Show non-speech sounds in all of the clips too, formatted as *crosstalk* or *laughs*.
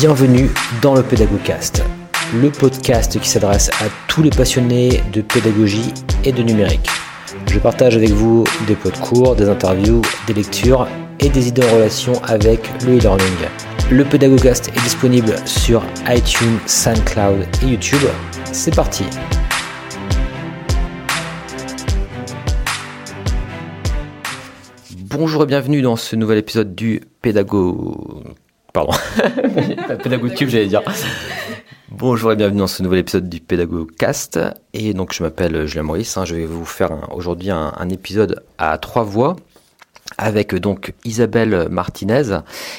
Bienvenue dans le Pédagogcast, le podcast qui s'adresse à tous les passionnés de pédagogie et de numérique. Je partage avec vous des pots cours, des interviews, des lectures et des idées en relation avec le e-learning. Le Pédagogcast est disponible sur iTunes, SoundCloud et YouTube. C'est parti Bonjour et bienvenue dans ce nouvel épisode du Pédago... Pardon. *laughs* Pédagogtube, j'allais dire. Bonjour et bienvenue dans ce nouvel épisode du Pédagogcast. Et donc, je m'appelle Julien Maurice. Hein. je vais vous faire aujourd'hui un, un, épisode à trois voix avec donc Isabelle Martinez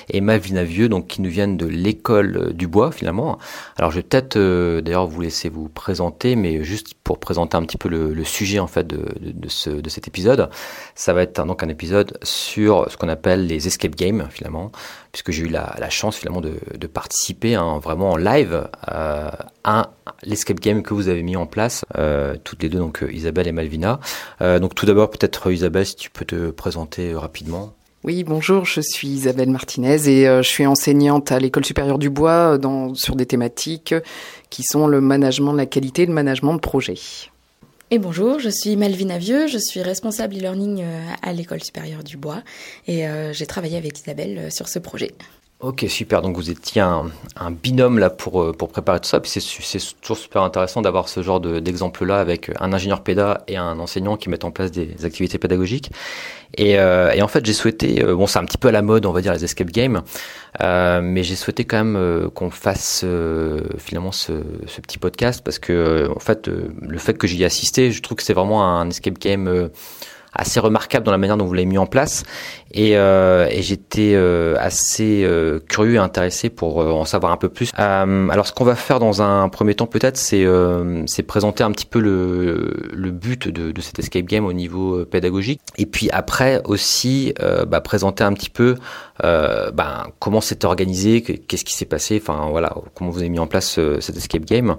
et Malvina Vieux, donc qui nous viennent de l'école du bois finalement. Alors je vais peut-être euh, d'ailleurs vous laisser vous présenter, mais juste pour présenter un petit peu le, sujet en fait de, de, de, ce, de cet épisode, ça va être donc un épisode sur ce qu'on appelle les escape games finalement, puisque j'ai eu la, chance finalement de, participer hein, vraiment en live euh, à l'escape game que vous avez mis en place, euh, toutes les deux, donc Isabelle et Malvina. Euh, donc tout d'abord peut-être Isabelle, si tu peux te présenter rapidement. Oui, bonjour, je suis Isabelle Martinez et euh, je suis enseignante à l'école supérieure du bois dans, sur des thématiques qui sont le management de la qualité et le management de projet. Et bonjour, je suis Malvina Vieux, je suis responsable e-learning à l'école supérieure du bois et euh, j'ai travaillé avec Isabelle sur ce projet. Ok, super. Donc vous étiez un, un binôme là pour, euh, pour préparer tout ça. Puis c'est toujours super intéressant d'avoir ce genre d'exemple-là avec un ingénieur péda et un enseignant qui mettent en place des activités pédagogiques. Et, euh, et en fait, j'ai souhaité, euh, bon, c'est un petit peu à la mode, on va dire, les escape games, euh, mais j'ai souhaité quand même euh, qu'on fasse euh, finalement ce, ce, petit podcast parce que, en fait, le fait que j'y ai assisté, je trouve que c'est vraiment un escape game assez remarquable dans la manière dont vous l'avez mis en place. Et, euh, et j'étais euh, assez euh, curieux et intéressé pour en savoir un peu plus. alors ce qu'on va faire dans un premier temps peut-être, c'est c'est présenter un petit peu le, le but de, de cet escape game au niveau pédagogique. Et puis après aussi bah, présenter un petit peu bah, comment c'est organisé, qu'est-ce qui s'est passé, enfin voilà, comment vous avez mis en place cet escape game.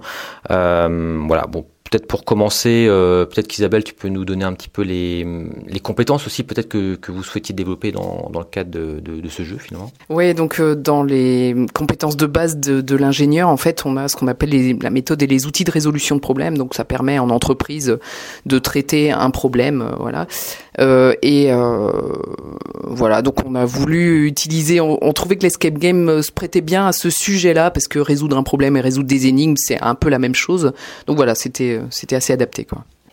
voilà, bon peut-être pour commencer, euh, peut-être qu'Isabelle, tu peux nous donner un petit peu les, les compétences aussi, peut-être que, que vous souhaitiez développer dans, dans le cadre de, de, de ce jeu finalement. Oui, donc euh, dans les compétences de base de, de l'ingénieur, en fait, on a ce qu'on appelle les, la méthode et les outils de résolution de problèmes. Donc ça permet en entreprise de traiter un problème, euh, voilà. Euh, et euh, voilà, donc on a voulu utiliser, on, trouvait que l'escape game se prêtait bien à ce sujet-là parce que résoudre un problème et résoudre des énigmes, c'est un peu la même chose. Donc voilà, c'était assez adapté.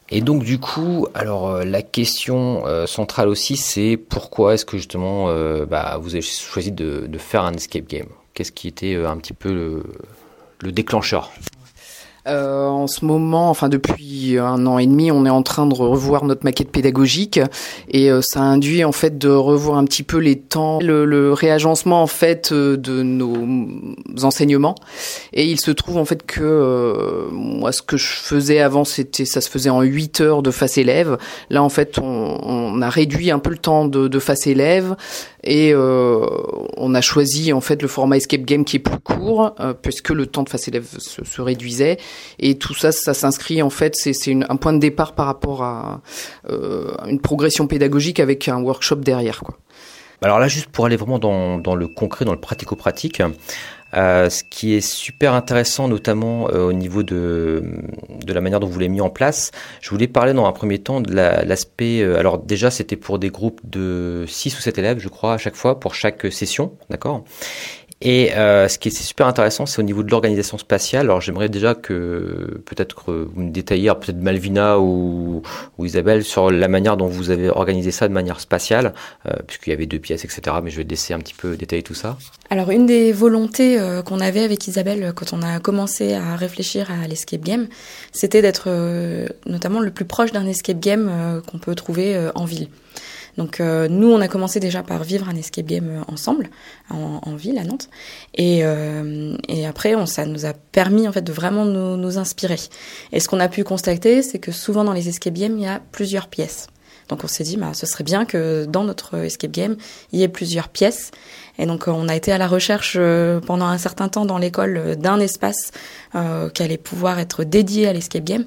Et donc du coup, alors euh, la question euh, centrale aussi, c'est pourquoi est-ce que justement euh, bah, vous avez choisi de, faire un escape game? Qu'est-ce qui était un petit peu le déclencheur? Euh, en ce moment, enfin depuis un an et demi, on est en train de revoir notre maquette pédagogique et euh, ça induit en fait de revoir un petit peu les temps, le, le réagencement en fait euh, de nos enseignements. Et il se trouve en fait que euh, moi, ce que je faisais avant, c'était ça se faisait en 8 heures de face élève. Là, en fait, on, on a réduit un peu le temps de, de face élève et euh, on a choisi en fait le format escape game qui est plus court euh, puisque le temps de face élève se, se réduisait et tout ça ça s'inscrit en fait c'est un point de départ par rapport à euh, une progression pédagogique avec un workshop derrière. Alors là juste pour aller vraiment dans, le concret dans le pratico-pratique ce qui est super intéressant, notamment au niveau de, de la manière dont vous l'avez mis en place, je voulais parler dans un premier temps de l'aspect. La, euh, alors déjà, c'était pour des groupes de 6 ou 7 élèves, je crois, à chaque fois, pour chaque session, d'accord? Et euh, ce qui est super intéressant, c'est au niveau de l'organisation spatiale. Alors j'aimerais déjà que peut-être que vous me détailliez, peut-être Malvina ou, Isabelle, sur la manière dont vous avez organisé ça de manière spatiale, euh, puisqu'il y avait deux pièces, etc. Mais je vais laisser un petit peu détailler tout ça. Alors une des volontés euh, qu'on avait avec Isabelle quand on a commencé à réfléchir à l'escape game, c'était d'être notamment le plus proche d'un escape game qu'on peut trouver en ville. Donc euh, nous, on a commencé déjà par vivre un escape game euh, ensemble en, ville à Nantes, et, euh, et après, on, ça nous a permis en fait de vraiment nous, nous inspirer. Et ce qu'on a pu constater, c'est que souvent dans les escape games, il y a plusieurs pièces. Donc on s'est dit, bah, ce serait bien que dans notre escape game, il y ait plusieurs pièces. Et donc on a été à la recherche pendant un certain temps dans l'école d'un espace euh, qui allait pouvoir être dédié à l'escape game.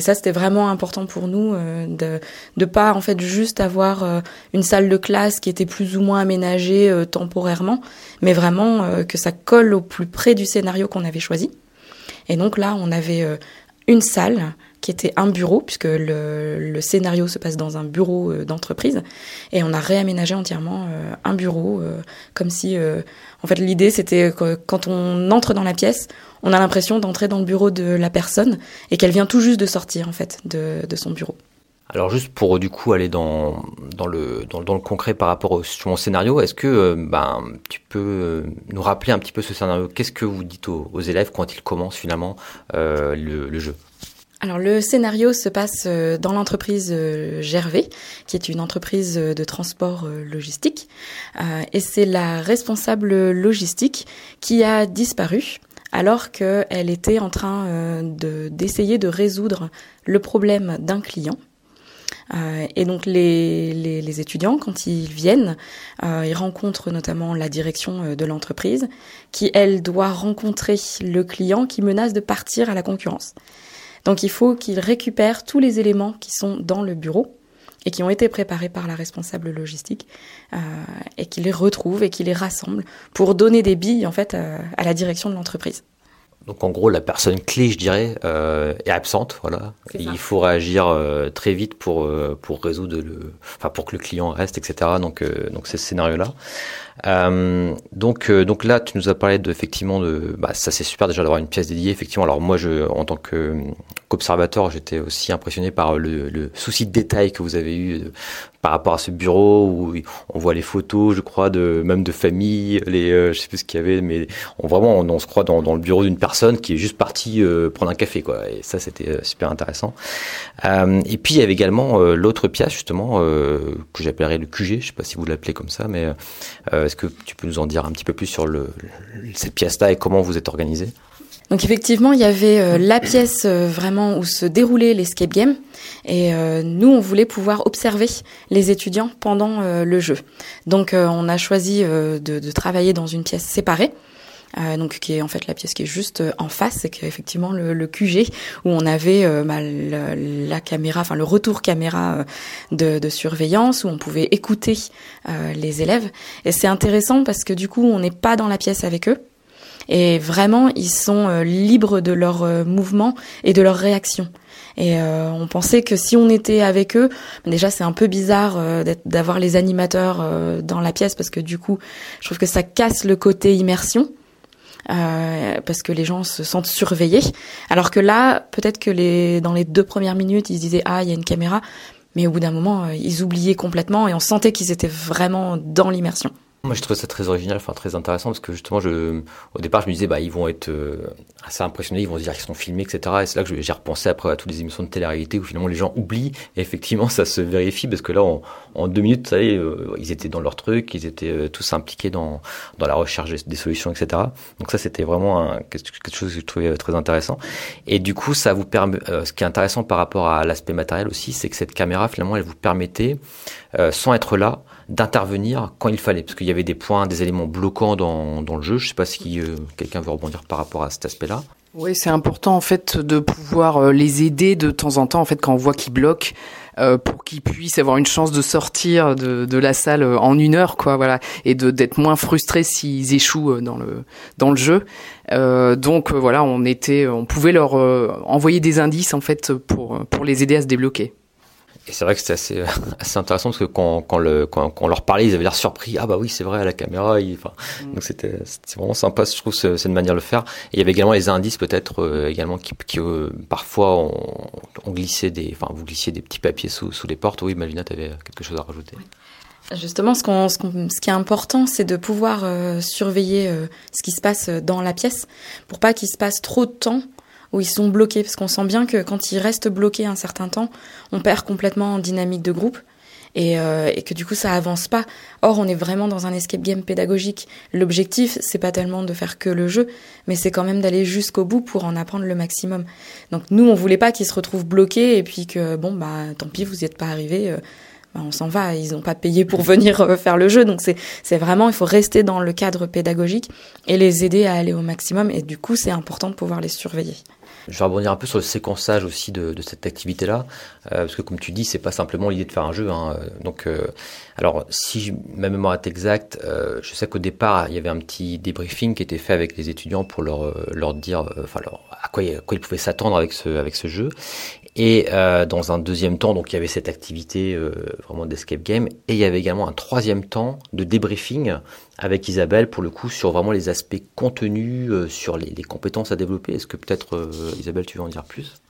Et ça, c'était vraiment important pour nous euh, de de pas en fait juste avoir euh, une salle de classe qui était plus ou moins aménagée euh, temporairement, mais vraiment que ça colle au plus près du scénario qu'on avait choisi. Et donc là, on avait une salle qui était un bureau, puisque le, scénario se passe dans un bureau d'entreprise, et on a réaménagé entièrement un bureau, comme si, en fait, l'idée c'était que quand on entre dans la pièce, on a l'impression d'entrer dans le bureau de la personne et qu'elle vient tout juste de sortir en fait de, son bureau. Alors juste pour du coup aller dans, dans, le, dans, le concret par rapport au, mon scénario, est-ce que euh, ben, tu peux euh, nous rappeler un petit peu ce scénario? Qu'est-ce que vous dites aux, élèves? Quand ils commencent finalement euh, le, le, jeu? Alors le scénario se passe dans l'entreprise Gervais, qui est une entreprise de transport logistique, et c'est la responsable logistique qui a disparu alors qu'elle était en train euh, d'essayer de, résoudre le problème d'un client. Euh, et donc les, étudiants, quand ils viennent, euh, ils rencontrent notamment la direction euh, de l'entreprise, qui elle doit rencontrer le client qui menace de partir à la concurrence. Donc il faut qu'ils récupèrent tous les éléments qui sont dans le bureau et qui ont été préparés par la responsable logistique euh, et qui les retrouve et qui les rassemble pour donner des billes en fait euh, à la direction de l'entreprise. Donc en gros, la personne clé, je dirais, euh, est absente. Voilà. Il faut réagir euh, très vite pour euh, pour résoudre le, enfin pour que le client reste, etc. Donc donc c'est ce scénario-là. Donc donc là, tu nous as parlé de effectivement de, bah ça c'est super déjà d'avoir une pièce dédiée. Effectivement, alors moi je en tant que qu'observateur, j'étais aussi impressionné par le, le, souci de détail que vous avez eu par rapport à ce bureau où on voit les photos, je crois, de même de famille, les, euh, je sais plus ce qu'il y avait, mais on vraiment on, se croit dans, dans, le bureau d'une personne qui est juste partie euh, prendre un café, quoi. Et ça, c'était euh, super intéressant. Euh, et puis il y avait également euh, l'autre pièce justement euh, que j'appellerais le QG, je sais pas si vous l'appelez comme ça, mais est-ce que tu peux nous en dire un petit peu plus sur le, cette pièce-là et comment vous êtes organisé? Donc effectivement, il y avait euh, la pièce euh, vraiment où se déroulait l'escape game et euh, nous on voulait pouvoir observer les étudiants pendant le jeu. Donc on a choisi de, travailler dans une pièce séparée. donc qui est en fait la pièce qui est juste en face, c'est qu'effectivement le, le, QG où on avait bah, la, la, caméra, enfin le retour caméra de, de, surveillance où on pouvait écouter les élèves. Et c'est intéressant parce que du coup on n'est pas dans la pièce avec eux, et vraiment ils sont euh, libres de leurs euh, mouvements et de leurs réactions. Et euh, on pensait que si on était avec eux, déjà c'est un peu bizarre euh, d'avoir les animateurs dans la pièce parce que du coup, je trouve que ça casse le côté immersion. parce que les gens se sentent surveillés, alors que là, peut-être que les dans les deux premières minutes, ils se disaient ah il y a une caméra, mais au bout d'un moment, ils oubliaient complètement et on sentait qu'ils étaient vraiment dans l'immersion. Moi, je trouve ça très original, enfin très intéressant, parce que justement, je, au départ, je me disais, bah, ils vont être euh, assez impressionnés, ils vont se dire qu'ils sont filmés, etc. Et c'est là que j'ai repensé après à toutes les émissions de télé-réalité où finalement les gens oublient. Et effectivement, *laughs* ça se vérifie parce que là, en, deux minutes, vous savez, euh, ils étaient dans leur truc, ils étaient euh, tous impliqués dans dans la recherche des solutions, etc. Donc ça, c'était vraiment un, quelque chose que je trouvais très intéressant. Et du coup, ça vous permet. ce qui est intéressant par rapport à l'aspect matériel aussi, c'est que cette caméra, finalement, elle vous permettait, sans être là, d'intervenir quand il fallait, parce qu'il y avait des points, des éléments bloquants dans, dans le jeu. Je ne sais pas si euh, quelqu'un veut rebondir par rapport à cet aspect-là. Oui, c'est important en fait de pouvoir euh, les aider de temps en temps en fait quand on voit qu'ils bloquent euh, pour qu'ils puissent avoir une chance de sortir de, de la salle en une heure quoi voilà et de d'être moins frustrés s'ils échouent dans le dans le jeu. Euh, donc voilà, on était on pouvait leur envoyer des indices en fait pour pour les aider à se débloquer. Et c'est vrai que c'était assez, *laughs* assez intéressant parce que quand, quand, le, quand, quand on leur parlait, ils avaient l'air surpris. Ah bah oui, c'est vrai, à la caméra. Mm. Donc c'était vraiment sympa, je trouve, cette manière de le faire. Et il y avait également les indices peut-être euh, également qui, qui euh, parfois ont, ont, glissé des, enfin vous glissiez des petits papiers sous, sous les portes. Oui, Malvina, tu avais quelque chose à rajouter. Oui. Justement, ce, qu'on, ce, qu'on, ce qui est important, c'est de pouvoir euh, surveiller euh, ce qui se passe dans la pièce pour pas qu'il se passe trop de temps où ils sont bloqués, parce qu'on sent bien que quand ils restent bloqués un certain temps, on perd complètement en dynamique de groupe. Et, euh, et, que du coup ça avance pas. Or on est vraiment dans un escape game pédagogique. L'objectif c'est pas tellement de faire que le jeu, mais c'est quand même d'aller jusqu'au bout pour en apprendre le maximum. Donc nous on voulait pas qu'ils se retrouvent bloqués et puis que bon bah tant pis vous y êtes pas arrivés, euh, bah, on s'en va. Ils n'ont pas payé pour *laughs* venir faire le jeu. Donc c'est vraiment, il faut rester dans le cadre pédagogique et les aider à aller au maximum. Et du coup, c'est important de pouvoir les surveiller. Je vais rebondir un peu sur le séquençage aussi de, cette activité-là, euh, parce que comme tu dis, c'est pas simplement l'idée de faire un jeu. Hein. Donc, euh, alors si ma mémoire est exacte, euh, je sais qu'au départ il y avait un petit débriefing qui était fait avec les étudiants pour leur leur dire, enfin à quoi, à quoi ils pouvaient s'attendre avec ce avec ce jeu. Et euh, dans un deuxième temps, donc il y avait cette activité euh, vraiment d'escape game, et il y avait également un troisième temps de débriefing avec Isabelle pour le coup sur vraiment les aspects contenus, euh, sur les, les, compétences à développer. Est-ce que peut-être euh, Isabelle, tu veux en dire plus?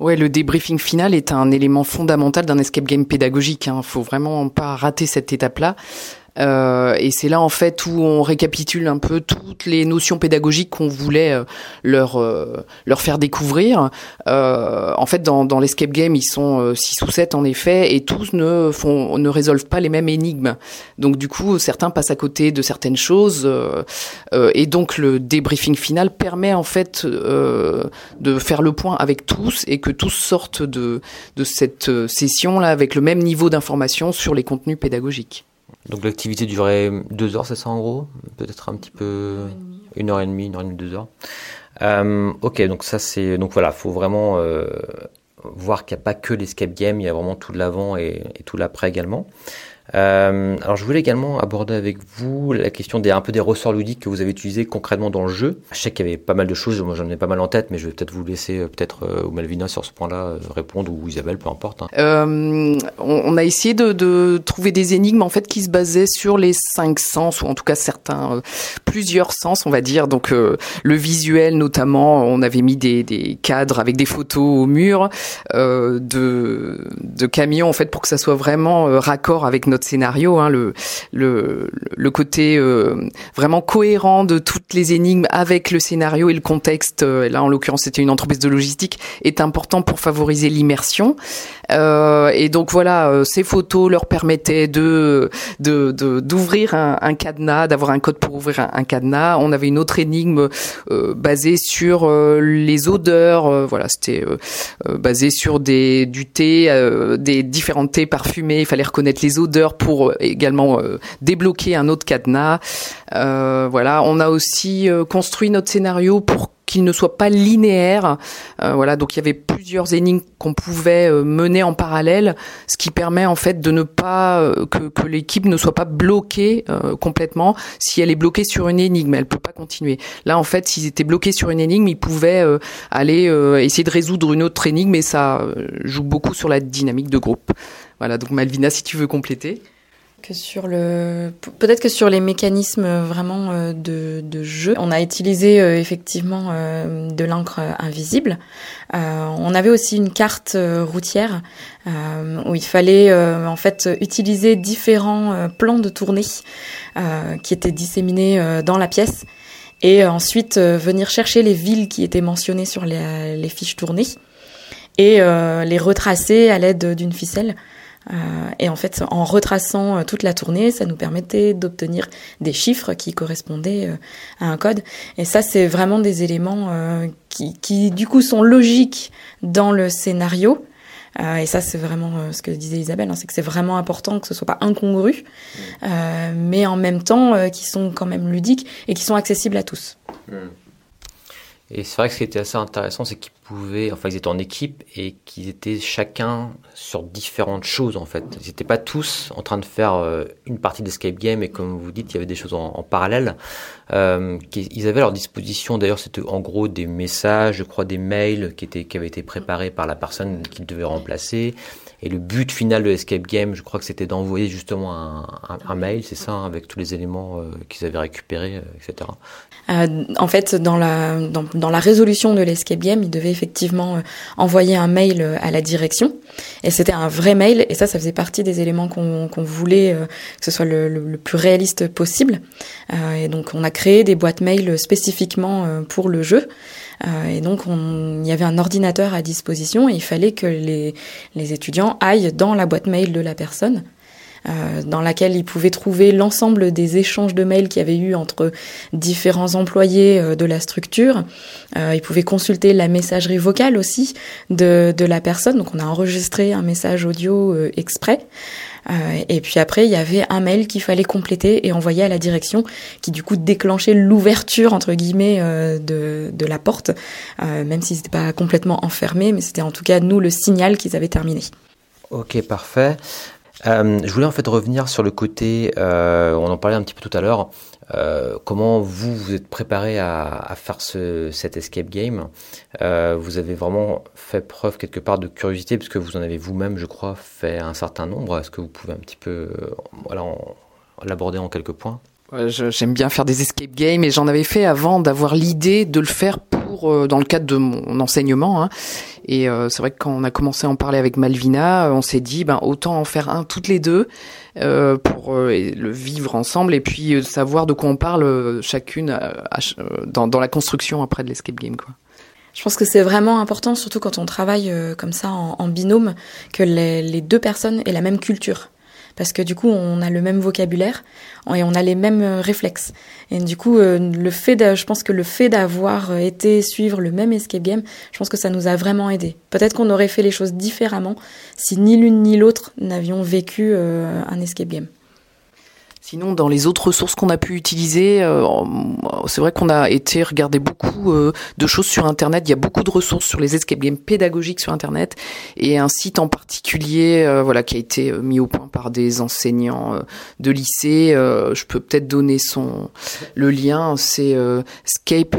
Ouais, le débriefing final est un élément fondamental d'un escape game pédagogique. Hein. Faut vraiment pas rater cette étape-là. Euh, et c'est là en fait où on récapitule un peu toutes les notions pédagogiques qu'on voulait euh, leur euh, leur faire découvrir. Euh, en fait, dans, dans l'escape game, ils sont six ou sept en effet, et tous ne font ne résolvent pas les mêmes énigmes. Donc du coup, certains passent à côté de certaines choses, et donc le débriefing final permet en fait de faire le point avec tous et que tous sortent de de cette session là avec le même niveau d'information sur les contenus pédagogiques. Donc l'activité durait deux heures, c'est ça en gros? Peut-être un petit peu une heure et demie, une heure et demie, deux heures. Euh, ok, donc ça c'est donc voilà, faut vraiment euh, voir qu'il n'y a pas que l'escape game, il y a vraiment tout l'avant et, et tout l'après également. Euh, alors je voulais également aborder avec vous la question des un peu des ressorts ludiques que vous avez utilisés concrètement dans le jeu. Je sais qu'il y avait pas mal de choses, moi j'en ai pas mal en tête, mais je vais peut-être vous laisser euh, peut-être euh, ou Malvina sur ce point-là euh, répondre ou Isabelle, peu importe. Hein. Euh, on, a essayé de, de, trouver des énigmes en fait qui se basaient sur les cinq sens ou en tout cas certains, plusieurs sens, on va dire. Donc le visuel notamment, on avait mis des, des, cadres avec des photos au mur de, de camions en fait pour que ça soit vraiment raccord avec notre scénario, hein, le, le, le côté euh, vraiment cohérent de les énigmes avec le scénario et le contexte. Euh, là, en l'occurrence, c'était une entreprise de logistique, est important pour favoriser l'immersion. Euh, et donc voilà, euh, ces photos leur permettaient de d'ouvrir de, un, un, cadenas, d'avoir un code pour ouvrir un, cadenas. On avait une autre énigme euh, basée sur euh, les odeurs. voilà, c'était basé sur des du thé, des différents thés parfumés. Il fallait reconnaître les odeurs pour également débloquer un autre cadenas. voilà, on a aussi construit notre scénario pour qu'il ne soit pas linéaire. Euh, voilà, donc il y avait plusieurs énigmes qu'on pouvait euh, mener en parallèle, ce qui permet en fait de ne pas euh, que, l'équipe ne soit pas bloquée euh, complètement. Si elle est bloquée sur une énigme, elle peut pas continuer. Là, en fait, s'ils étaient bloqués sur une énigme, ils pouvaient euh, aller euh, essayer de résoudre une autre énigme, et ça joue beaucoup sur la dynamique de groupe. Voilà, donc Malvina, si tu veux compléter que sur le peut-être que sur les mécanismes vraiment euh, de, jeu, on a utilisé euh, effectivement euh, de l'encre invisible. on avait aussi une carte routière où il fallait en fait utiliser différents plans de tournée qui étaient disséminés dans la pièce et ensuite venir chercher les villes qui étaient mentionnées sur les fiches tournées et les retracer à l'aide d'une ficelle. Euh, et en fait, en retraçant euh, toute la tournée, ça nous permettait d'obtenir des chiffres qui correspondaient euh, à un code. Et ça, c'est vraiment des éléments qui, qui, du coup, sont logiques dans le scénario. Euh, et ça, c'est vraiment euh, ce que disait Isabelle, hein, c'est que c'est vraiment important que ce soit pas incongru, euh, mais en même temps qui sont quand même ludiques et qui sont accessibles à tous. Mmh. Et c'est vrai que ce qui était assez intéressant, c'est qu'ils pouvaient, enfin, ils étaient en équipe et qu'ils étaient chacun sur différentes choses, en fait. Ils n'étaient pas tous en train de faire euh, une partie d'escape game et comme vous dites, il y avait des choses en, parallèle. Euh, ils avaient à leur disposition, d'ailleurs, c'était en gros des messages, je crois, des mails qui étaient, qui avaient été préparés par la personne qu'ils devaient remplacer. Et le but final de l'escape game, je crois que c'était d'envoyer justement un, mail, c'est ça, hein, avec tous les éléments euh, qu'ils avaient récupérés, euh, etc. Euh, en fait, dans la, dans, la résolution de l'escape game, il devait effectivement envoyer un mail à la direction. Et c'était un vrai mail, et ça, ça faisait partie des éléments qu'on qu voulait que ce soit le, le plus réaliste possible. et donc, on a créé des boîtes mail spécifiquement pour le jeu. Euh, et donc, on, il y avait un ordinateur à disposition et il fallait que les, les étudiants aillent dans la boîte mail de la personne dans laquelle ils pouvaient trouver l'ensemble des échanges de mails qu'il y avait eu entre différents employés de la structure. ils pouvaient consulter la messagerie vocale aussi de, de la personne. Donc on a enregistré un message audio exprès. Euh, et puis après, il y avait un mail qu'il fallait compléter et envoyer à la direction, qui du coup déclenchait l'ouverture entre guillemets euh, de, de la porte, euh, même si c'était pas complètement enfermé, mais c'était en tout cas nous le signal qu'ils avaient terminé. Ok, parfait. Je voulais en fait revenir sur le côté, on en parlait un petit peu tout à l'heure, euh, comment vous vous êtes préparé à, faire ce, cet escape game euh, Vous avez vraiment fait preuve quelque part de curiosité puisque vous en avez vous-même, je crois, fait un certain nombre. Est-ce que vous pouvez un petit peu euh, l'aborder en quelques points? J'aime bien faire des escape games et j'en avais fait avant d'avoir l'idée de le faire pour euh, dans le cadre de mon enseignement. Hein. Et euh, c'est vrai que quand on a commencé à en parler avec Malvina, on s'est dit ben autant en faire un toutes les deux euh, pour le vivre ensemble et puis savoir de quoi on parle chacune dans, la construction après de l'escape game quoi. Je pense que c'est vraiment important, surtout quand on travaille comme ça en, binôme, que les, deux personnes aient la même culture parce que du coup on a le même vocabulaire et on a les mêmes euh, réflexes. Et du coup, euh, le fait je pense que le fait d'avoir euh, été suivre le même escape game, je pense que ça nous a vraiment aidé. Peut-être qu'on aurait fait les choses différemment si ni l'une ni l'autre n'avions vécu un escape game. Sinon, dans les autres ressources qu'on a pu utiliser, euh, c'est vrai qu'on a été regarder beaucoup euh, de choses sur Internet. Il y a beaucoup de ressources sur les escape games pédagogiques sur Internet et un site en particulier, euh, voilà, qui a été mis au point par des enseignants de lycée. je peux peut-être donner son le lien. C'est scape.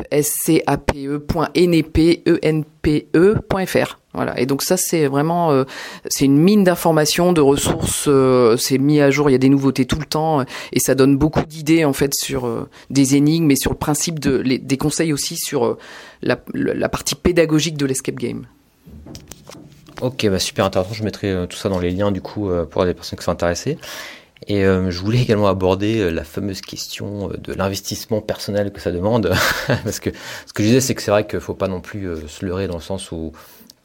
Voilà. Et donc ça, c'est vraiment, euh, c'est une mine d'informations, de ressources. Euh, c'est mis à jour. Il y a des nouveautés tout le temps, euh, et ça donne beaucoup d'idées en fait sur des énigmes et sur le principe de, des conseils aussi sur la, partie pédagogique de l'escape game. Ok, bah super intéressant. Je mettrai tout ça dans les liens du coup pour les personnes qui sont intéressées. Et je voulais également aborder la fameuse question de l'investissement personnel que ça demande, *laughs* parce que ce que je disais, c'est que c'est vrai qu'il faut pas non plus se leurrer dans le sens où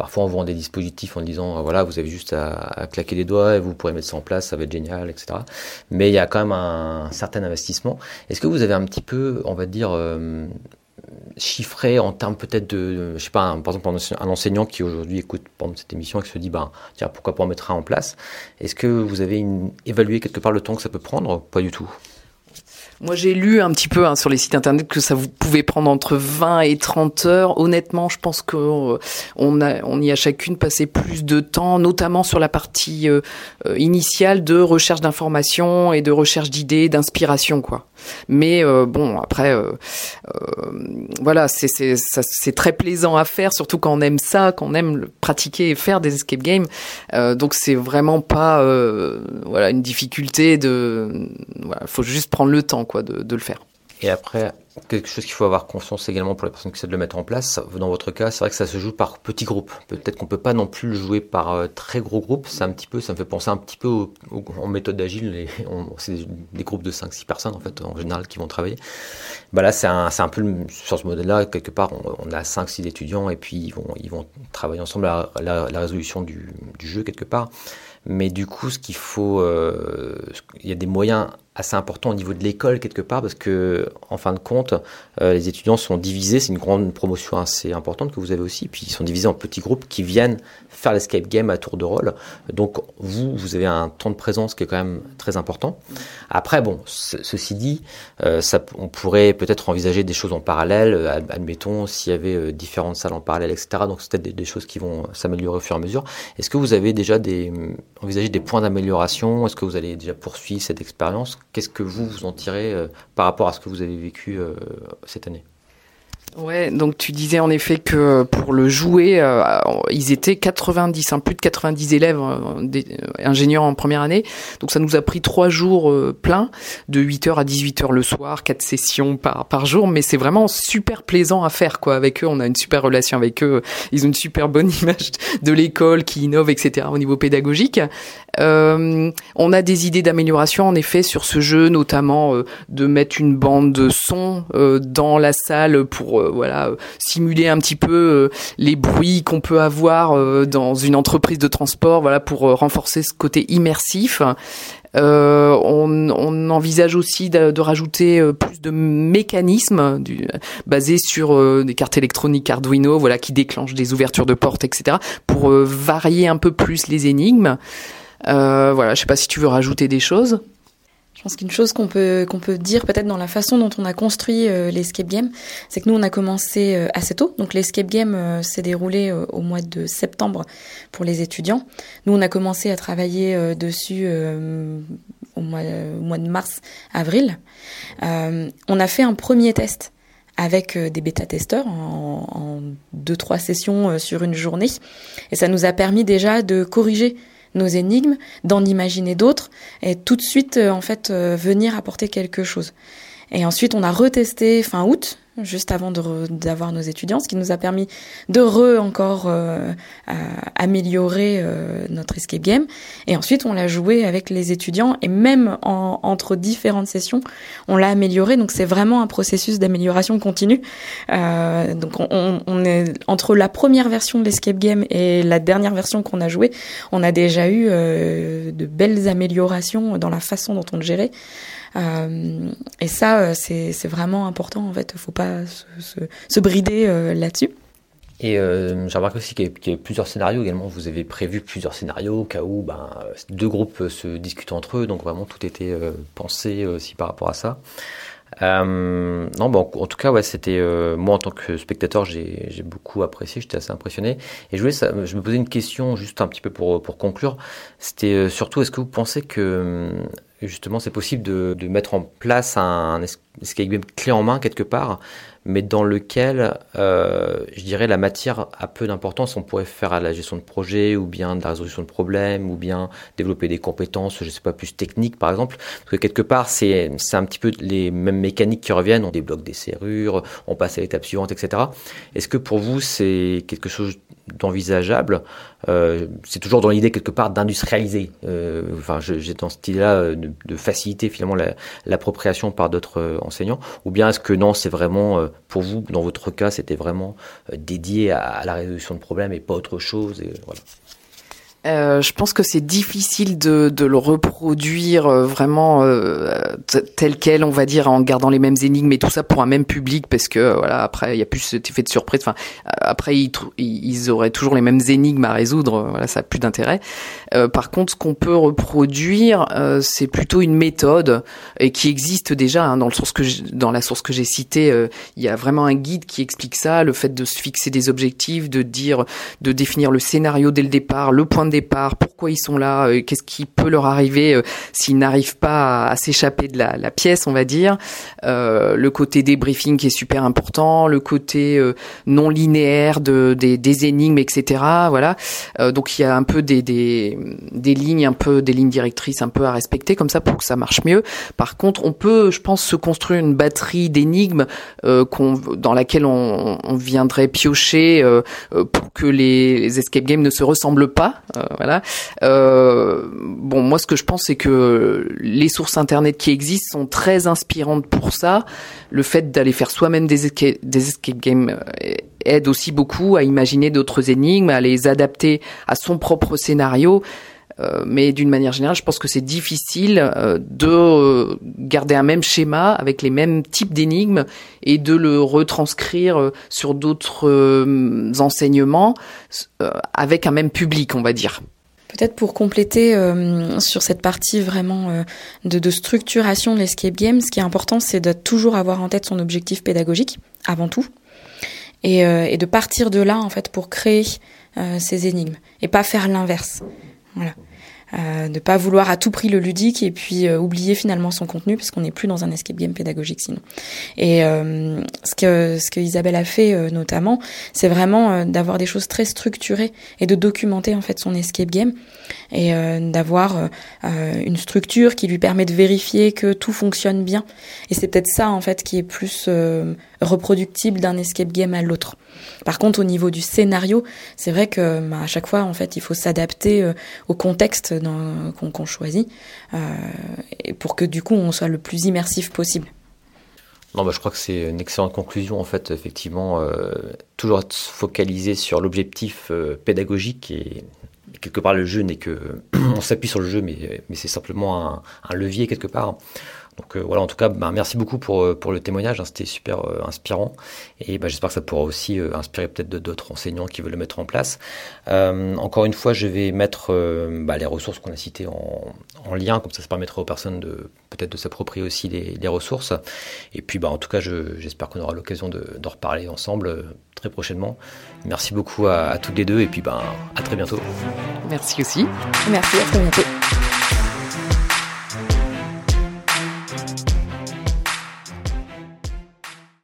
Parfois, on vend des dispositifs en disant, euh, voilà, vous avez juste à, claquer les doigts et vous pourrez mettre ça en place, ça va être génial, etc. Mais il y a quand même un, certain investissement. Est-ce que vous avez un petit peu, on va dire, euh, chiffré en termes peut-être de, je sais pas, par exemple, un enseignant qui aujourd'hui écoute cette émission et qui se dit, ben, tiens, pourquoi pas en mettre un en place? Est-ce que vous avez évalué quelque part le temps que ça peut prendre Pas du tout? Moi, j'ai lu un petit peu hein, sur les sites internet que ça vous pouvait prendre entre 20 et 30 heures. Honnêtement, je pense qu'on euh, a, on y a chacune passé plus de temps, notamment sur la partie euh, euh, initiale de recherche d'informations et de recherche d'idées, d'inspiration, quoi. Mais bon, après, voilà, c'est très plaisant à faire, surtout quand on aime ça, quand on aime pratiquer et faire des escape games. donc c'est vraiment pas voilà une difficulté de, voilà, faut juste prendre le temps de, le faire. Et après, quelque chose qu'il faut avoir conscience également pour les personnes qui essaient de le mettre en place. Dans votre cas, c'est vrai que ça se joue par petits groupes. Peut-être qu'on peut pas non plus le jouer par euh, très gros groupes. Un petit peu, ça me fait penser un petit peu en méthode agile. *laughs* C'est des groupes de 5-6 personnes en fait en général qui vont travailler. Bah là, c'est un, un, peu sur ce modèle-là. Quelque part, on, a 5-6 étudiants et puis ils vont, ils vont travailler ensemble à la, résolution du, du, jeu quelque part. Mais du coup, ce qu'il faut, euh, il y a des moyens assez important au niveau de l'école quelque part parce que en fin de compte euh, les étudiants sont divisés. C'est une grande promotion assez importante que vous avez aussi. Puis ils sont divisés en petits groupes qui viennent faire l'escape game à tour de rôle. Donc vous vous avez un temps de présence qui est quand même très important. Après bon ceci dit euh, ça, on pourrait peut-être envisager des choses en parallèle. Euh, admettons s'il y avait différentes salles en parallèle etc donc c'est peut-être des, choses qui vont s'améliorer au fur et à mesure. Est-ce que vous avez déjà des envisagé des points d'amélioration? Est-ce que vous allez déjà poursuivre cette expérience? Qu'est-ce que vous, vous en tirez euh, par rapport à ce que vous avez vécu euh, cette année? Ouais, donc tu disais en effet que pour le jouer, euh, ils étaient 90, hein, plus de 90 élèves euh, euh, ingénieurs en première année. Donc ça nous a pris trois jours pleins, de 8h à 18h le soir, quatre sessions par, par jour, mais c'est vraiment super plaisant à faire quoi. Avec eux, on a une super relation avec eux. Ils ont une super bonne *laughs* image de l'école qui innove, etc. au niveau pédagogique. Euh, on a des idées d'amélioration en effet sur ce jeu, notamment de mettre une bande de son dans la salle pour euh, voilà euh, simuler un petit peu euh, les bruits qu'on peut avoir dans une entreprise de transport, voilà pour renforcer ce côté immersif. on, envisage aussi de, rajouter plus de mécanismes basés sur des cartes électroniques Arduino, voilà, qui déclenchent des ouvertures de portes, etc., pour varier un peu plus les énigmes. Voilà, je sais pas si tu veux rajouter des choses. Je pense qu'une chose qu'on peut peut dire peut-être dans la façon dont on a construit euh, l'escape game, c'est que nous on a commencé euh, assez tôt. Donc l'escape game euh, s'est déroulé au mois de septembre pour les étudiants. Nous on a commencé à travailler dessus au mois, au, mois, de mars avril. on a fait un premier test avec des bêta-testeurs en, en deux trois sessions sur une journée et ça nous a permis déjà de corriger nos énigmes, d'en imaginer d'autres et tout de suite euh, en fait euh, venir apporter quelque chose. Et ensuite on a retesté fin août juste avant d'avoir nos étudiants, ce qui nous a permis de re encore euh, améliorer euh, notre escape game. Et ensuite, on l'a joué avec les étudiants et même en, entre différentes sessions, on l'a amélioré. Donc c'est vraiment un processus d'amélioration continue. Euh, donc on, on, est entre la première version de l'escape game et la dernière version qu'on a jouée, on a déjà eu euh, de belles améliorations dans la façon dont on le gérait. Euh, et ça, euh, c'est vraiment important en fait. Faut pas se, se, brider euh, là-dessus. Et euh, j'ai remarqué aussi qu'il y, a plusieurs scénarios également. Vous avez prévu plusieurs scénarios au cas où ben, deux groupes se discutent entre eux. Donc vraiment tout était pensé aussi par rapport à ça. Non, bon, en tout cas, ouais, c'était moi en tant que spectateur, j'ai beaucoup apprécié, j'étais assez impressionné. Et je voulais, je me posais une question juste un petit peu pour pour conclure. C'était surtout, est-ce que vous pensez que justement c'est possible de, de, mettre en place un, un escape clé en main quelque part mais dans lequel, euh, je dirais, la matière a peu d'importance. On pourrait faire à la gestion de projet, ou bien de la résolution de problèmes, ou bien développer des compétences, je sais pas, plus techniques, par exemple. Parce que quelque part, c'est un petit peu les mêmes mécaniques qui reviennent. On débloque des serrures, on passe à l'étape suivante, etc. Est-ce que pour vous, c'est quelque chose d'envisageable euh, C'est toujours dans l'idée, quelque part, d'industrialiser. Euh, enfin, j'ai dans cette idée-là de, de, faciliter, finalement, l'appropriation la, par d'autres euh, enseignants. Ou bien est-ce que non, c'est vraiment euh, pour vous, dans votre cas, c'était vraiment euh, dédié à, la résolution de problèmes et pas autre chose. Et voilà. Euh, je pense que c'est difficile de, de, le reproduire euh, vraiment euh, tel quel, on va dire, en gardant les mêmes énigmes et tout ça pour un même public, parce que voilà, après il y a plus cet effet de surprise. Enfin, après ils, auraient toujours les mêmes énigmes à résoudre. Voilà, ça a plus d'intérêt. par contre, ce qu'on peut reproduire, c'est plutôt une méthode et qui existe déjà hein, dans le source que dans la source que j'ai citée. il y a vraiment un guide qui explique ça, le fait de se fixer des objectifs, de dire, de définir le scénario dès le départ, le point départ, pourquoi ils sont là, euh, qu'est-ce qui peut leur arriver euh, s'ils n'arrivent pas à, s'échapper de la, pièce, on va dire. Euh, le côté débriefing qui est super important, le côté non linéaire de, des, énigmes, etc. Voilà. donc il y a un peu des, des, lignes, un peu des lignes directrices un peu à respecter comme ça pour que ça marche mieux. Par contre, on peut, je pense, se construire une batterie d'énigmes dans laquelle on, on, viendrait piocher pour que les, les escape games ne se ressemblent pas. Euh, voilà. Euh, bon, moi, ce que je pense, c'est que les sources internet qui existent sont très inspirantes pour ça. Le fait d'aller faire soi-même des des escape games euh, aide aussi beaucoup à imaginer d'autres énigmes, à les adapter à son propre scénario. Mais d'une manière générale, je pense que c'est difficile de garder un même schéma avec les mêmes types d'énigmes et de le retranscrire sur d'autres enseignements avec un même public, on va dire. Peut-être pour compléter euh, sur cette partie vraiment euh, de, structuration de l'escape game, ce qui est important, c'est de toujours avoir en tête son objectif pédagogique avant tout, et, euh, et de partir de là en fait pour créer ces énigmes et pas faire l'inverse. Voilà euh, de pas vouloir à tout prix le ludique et puis euh, oublier finalement son contenu parce qu'on n'est plus dans un escape game pédagogique sinon. Et euh, ce que ce que Isabelle a fait euh, notamment, c'est vraiment d'avoir des choses très structurées et de documenter en fait son escape game et d'avoir une structure qui lui permet de vérifier que tout fonctionne bien. Et c'est peut-être ça en fait qui est plus reproductible d'un escape game à l'autre. Par contre, au niveau du scénario, c'est vrai que bah, à chaque fois, en fait, il faut s'adapter euh, au contexte qu'on choisit euh, pour que du coup, on soit le plus immersif possible. Non, bah, je crois que c'est une excellente conclusion en fait. Effectivement, euh, toujours être focalisé sur l'objectif pédagogique et quelque part le jeu n'est que *clears throat* on s'appuie sur le jeu, mais, c'est simplement un, levier quelque part. Donc euh, voilà, en tout cas, bah, merci beaucoup pour, euh, le témoignage, hein, c'était super euh, inspirant. Et bah, j'espère que ça pourra aussi inspirer peut-être d'autres enseignants qui veulent le mettre en place. encore une fois, je vais mettre bah, les ressources qu'on a citées en, en, lien, comme ça, ça permettra aux personnes de peut-être de s'approprier aussi les, ressources. Et puis, en tout cas, j'espère qu'on aura l'occasion d'en reparler ensemble très prochainement. Merci beaucoup à, toutes les deux et puis à très bientôt. Merci aussi. Merci, à très bientôt.